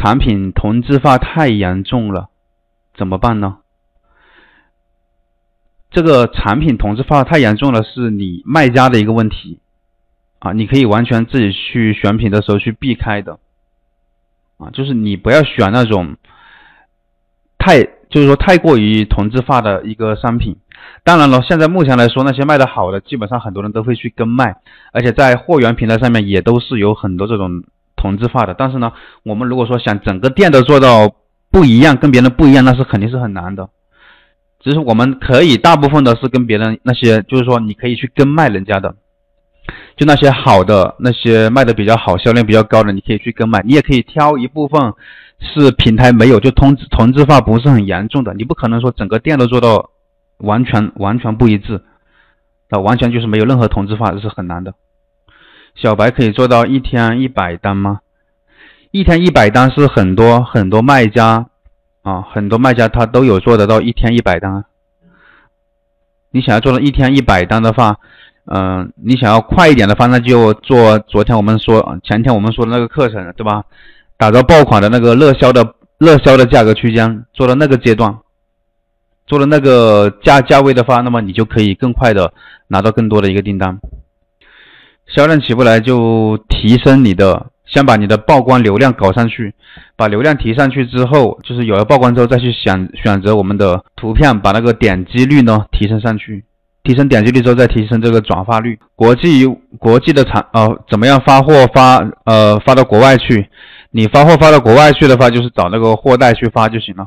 产品同质化太严重了，怎么办呢？这个产品同质化太严重了，是你卖家的一个问题啊，你可以完全自己去选品的时候去避开的啊，就是你不要选那种太就是说太过于同质化的一个商品。当然了，现在目前来说，那些卖的好的，基本上很多人都会去跟卖，而且在货源平台上面也都是有很多这种同质化的。但是呢，我们如果说想整个店都做到不一样，跟别人不一样，那是肯定是很难的。只是我们可以大部分的是跟别人那些，就是说你可以去跟卖人家的，就那些好的那些卖的比较好、销量比较高的，你可以去跟卖。你也可以挑一部分是平台没有，就同同质化不是很严重的。你不可能说整个店都做到。完全完全不一致，那完全就是没有任何同质化，这是很难的。小白可以做到一天一百单吗？一天一百单是很多很多卖家啊，很多卖家他都有做得到一天一百单。你想要做到一天一百单的话，嗯，你想要快一点的话，那就做昨天我们说前天我们说的那个课程，对吧？打造爆款的那个热销的热销的价格区间，做到那个阶段。做了那个价价位的话，那么你就可以更快的拿到更多的一个订单。销量起不来就提升你的，先把你的曝光流量搞上去，把流量提上去之后，就是有了曝光之后再去选选择我们的图片，把那个点击率呢提升上去，提升点击率之后再提升这个转化率。国际国际的产呃怎么样发货发呃发到国外去？你发货发到国外去的话，就是找那个货代去发就行了。